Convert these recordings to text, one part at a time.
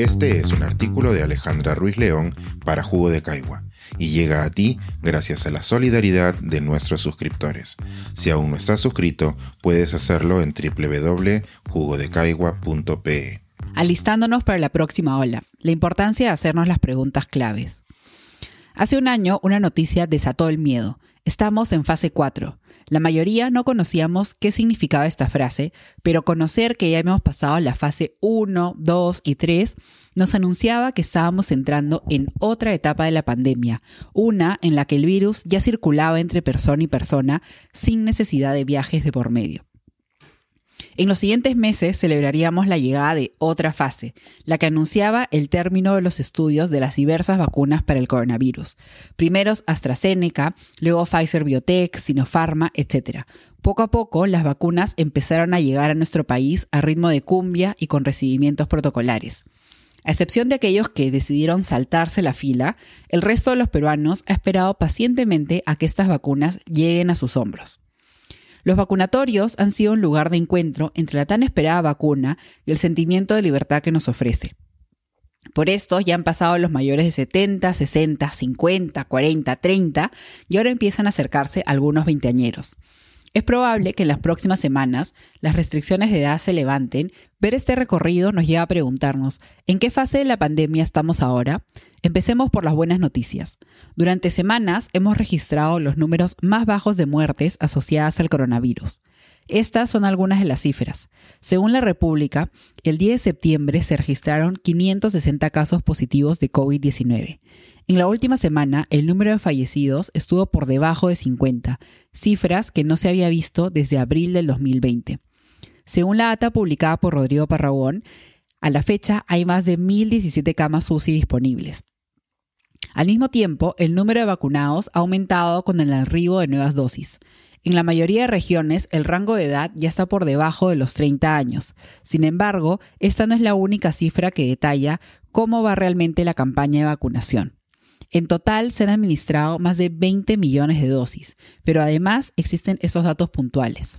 Este es un artículo de Alejandra Ruiz León para Jugo de Caigua y llega a ti gracias a la solidaridad de nuestros suscriptores. Si aún no estás suscrito, puedes hacerlo en www.jugodecaigua.pe. Alistándonos para la próxima ola, la importancia de hacernos las preguntas claves. Hace un año una noticia desató el miedo. Estamos en fase 4. La mayoría no conocíamos qué significaba esta frase, pero conocer que ya hemos pasado la fase 1, 2 y 3 nos anunciaba que estábamos entrando en otra etapa de la pandemia, una en la que el virus ya circulaba entre persona y persona sin necesidad de viajes de por medio. En los siguientes meses celebraríamos la llegada de otra fase, la que anunciaba el término de los estudios de las diversas vacunas para el coronavirus. Primeros AstraZeneca, luego Pfizer Biotech, Sinopharma, etc. Poco a poco las vacunas empezaron a llegar a nuestro país a ritmo de cumbia y con recibimientos protocolares. A excepción de aquellos que decidieron saltarse la fila, el resto de los peruanos ha esperado pacientemente a que estas vacunas lleguen a sus hombros. Los vacunatorios han sido un lugar de encuentro entre la tan esperada vacuna y el sentimiento de libertad que nos ofrece. Por esto ya han pasado los mayores de 70, 60, 50, 40, 30 y ahora empiezan a acercarse algunos veinteañeros. Es probable que en las próximas semanas las restricciones de edad se levanten. Ver este recorrido nos lleva a preguntarnos, ¿en qué fase de la pandemia estamos ahora? Empecemos por las buenas noticias. Durante semanas hemos registrado los números más bajos de muertes asociadas al coronavirus. Estas son algunas de las cifras. Según la República, el 10 de septiembre se registraron 560 casos positivos de COVID-19. En la última semana, el número de fallecidos estuvo por debajo de 50, cifras que no se había visto desde abril del 2020. Según la data publicada por Rodrigo Parragón, a la fecha hay más de 1.017 camas UCI disponibles. Al mismo tiempo, el número de vacunados ha aumentado con el arribo de nuevas dosis. En la mayoría de regiones, el rango de edad ya está por debajo de los 30 años. Sin embargo, esta no es la única cifra que detalla cómo va realmente la campaña de vacunación. En total se han administrado más de 20 millones de dosis, pero además existen esos datos puntuales.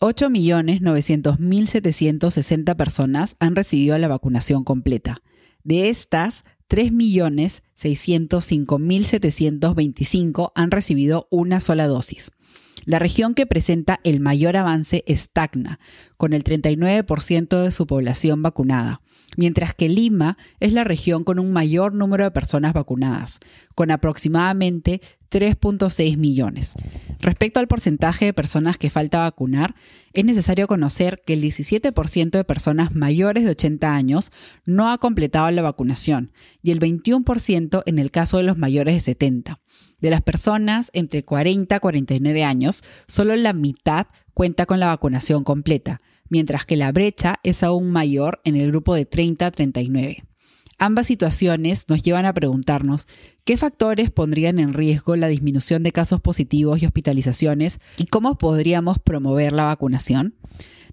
8.900.760 personas han recibido la vacunación completa. De estas, 3.605.725 han recibido una sola dosis. La región que presenta el mayor avance es Tacna, con el 39% de su población vacunada, mientras que Lima es la región con un mayor número de personas vacunadas, con aproximadamente 3.6 millones. Respecto al porcentaje de personas que falta vacunar, es necesario conocer que el 17% de personas mayores de 80 años no ha completado la vacunación y el 21% en el caso de los mayores de 70. De las personas entre 40 y 49 años, solo la mitad cuenta con la vacunación completa, mientras que la brecha es aún mayor en el grupo de 30 a 39. Ambas situaciones nos llevan a preguntarnos qué factores pondrían en riesgo la disminución de casos positivos y hospitalizaciones y cómo podríamos promover la vacunación.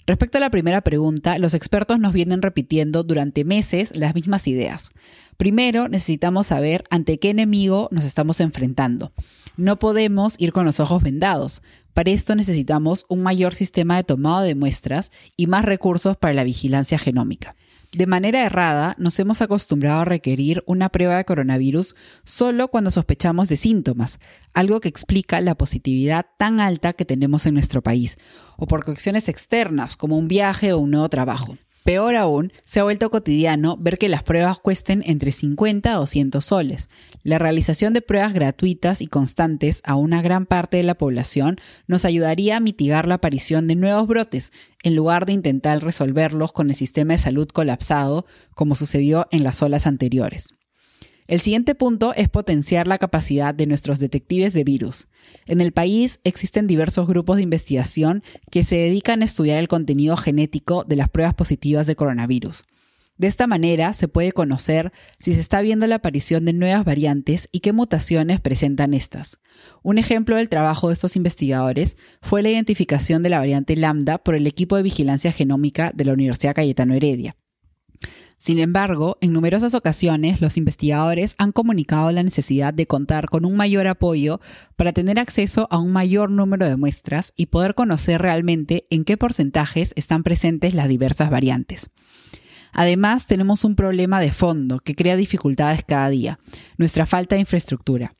Respecto a la primera pregunta, los expertos nos vienen repitiendo durante meses las mismas ideas. Primero, necesitamos saber ante qué enemigo nos estamos enfrentando. No podemos ir con los ojos vendados. Para esto necesitamos un mayor sistema de tomado de muestras y más recursos para la vigilancia genómica. De manera errada, nos hemos acostumbrado a requerir una prueba de coronavirus solo cuando sospechamos de síntomas, algo que explica la positividad tan alta que tenemos en nuestro país, o por cuestiones externas como un viaje o un nuevo trabajo. Peor aún, se ha vuelto cotidiano ver que las pruebas cuesten entre 50 a 200 soles. La realización de pruebas gratuitas y constantes a una gran parte de la población nos ayudaría a mitigar la aparición de nuevos brotes, en lugar de intentar resolverlos con el sistema de salud colapsado, como sucedió en las olas anteriores. El siguiente punto es potenciar la capacidad de nuestros detectives de virus. En el país existen diversos grupos de investigación que se dedican a estudiar el contenido genético de las pruebas positivas de coronavirus. De esta manera se puede conocer si se está viendo la aparición de nuevas variantes y qué mutaciones presentan estas. Un ejemplo del trabajo de estos investigadores fue la identificación de la variante lambda por el equipo de vigilancia genómica de la Universidad Cayetano Heredia. Sin embargo, en numerosas ocasiones los investigadores han comunicado la necesidad de contar con un mayor apoyo para tener acceso a un mayor número de muestras y poder conocer realmente en qué porcentajes están presentes las diversas variantes. Además, tenemos un problema de fondo que crea dificultades cada día, nuestra falta de infraestructura.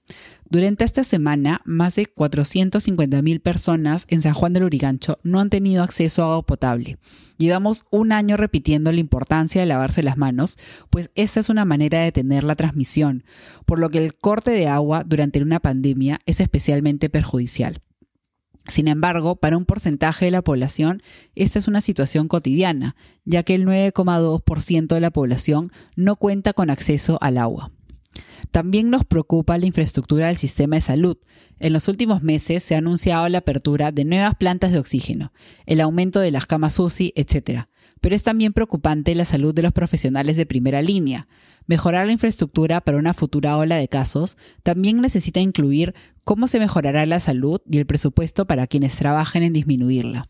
Durante esta semana, más de 450.000 personas en San Juan del Urigancho no han tenido acceso a agua potable. Llevamos un año repitiendo la importancia de lavarse las manos, pues esta es una manera de detener la transmisión, por lo que el corte de agua durante una pandemia es especialmente perjudicial. Sin embargo, para un porcentaje de la población, esta es una situación cotidiana, ya que el 9,2% de la población no cuenta con acceso al agua. También nos preocupa la infraestructura del sistema de salud. En los últimos meses se ha anunciado la apertura de nuevas plantas de oxígeno, el aumento de las camas UCI, etc. Pero es también preocupante la salud de los profesionales de primera línea. Mejorar la infraestructura para una futura ola de casos también necesita incluir cómo se mejorará la salud y el presupuesto para quienes trabajen en disminuirla.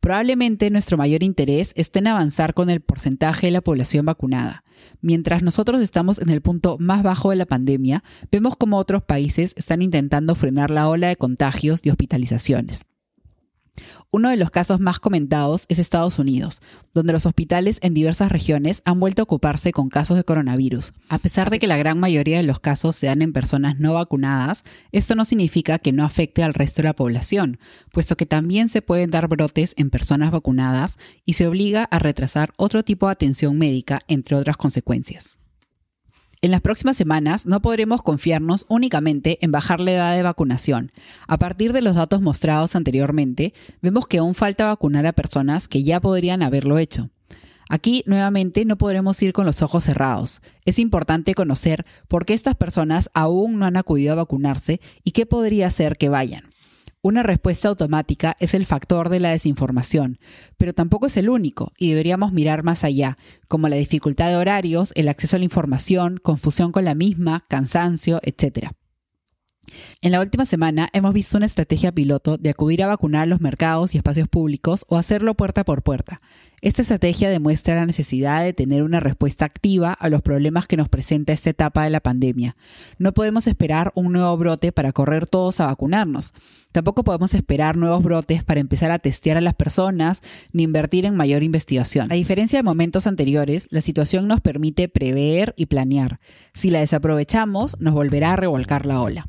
Probablemente nuestro mayor interés esté en avanzar con el porcentaje de la población vacunada. Mientras nosotros estamos en el punto más bajo de la pandemia, vemos como otros países están intentando frenar la ola de contagios y hospitalizaciones. Uno de los casos más comentados es Estados Unidos, donde los hospitales en diversas regiones han vuelto a ocuparse con casos de coronavirus. A pesar de que la gran mayoría de los casos se dan en personas no vacunadas, esto no significa que no afecte al resto de la población, puesto que también se pueden dar brotes en personas vacunadas y se obliga a retrasar otro tipo de atención médica, entre otras consecuencias. En las próximas semanas no podremos confiarnos únicamente en bajar la edad de vacunación. A partir de los datos mostrados anteriormente, vemos que aún falta vacunar a personas que ya podrían haberlo hecho. Aquí nuevamente no podremos ir con los ojos cerrados. Es importante conocer por qué estas personas aún no han acudido a vacunarse y qué podría hacer que vayan. Una respuesta automática es el factor de la desinformación, pero tampoco es el único y deberíamos mirar más allá, como la dificultad de horarios, el acceso a la información, confusión con la misma, cansancio, etc. En la última semana hemos visto una estrategia piloto de acudir a vacunar los mercados y espacios públicos o hacerlo puerta por puerta. Esta estrategia demuestra la necesidad de tener una respuesta activa a los problemas que nos presenta esta etapa de la pandemia. No podemos esperar un nuevo brote para correr todos a vacunarnos. Tampoco podemos esperar nuevos brotes para empezar a testear a las personas ni invertir en mayor investigación. A diferencia de momentos anteriores, la situación nos permite prever y planear. Si la desaprovechamos, nos volverá a revolcar la ola.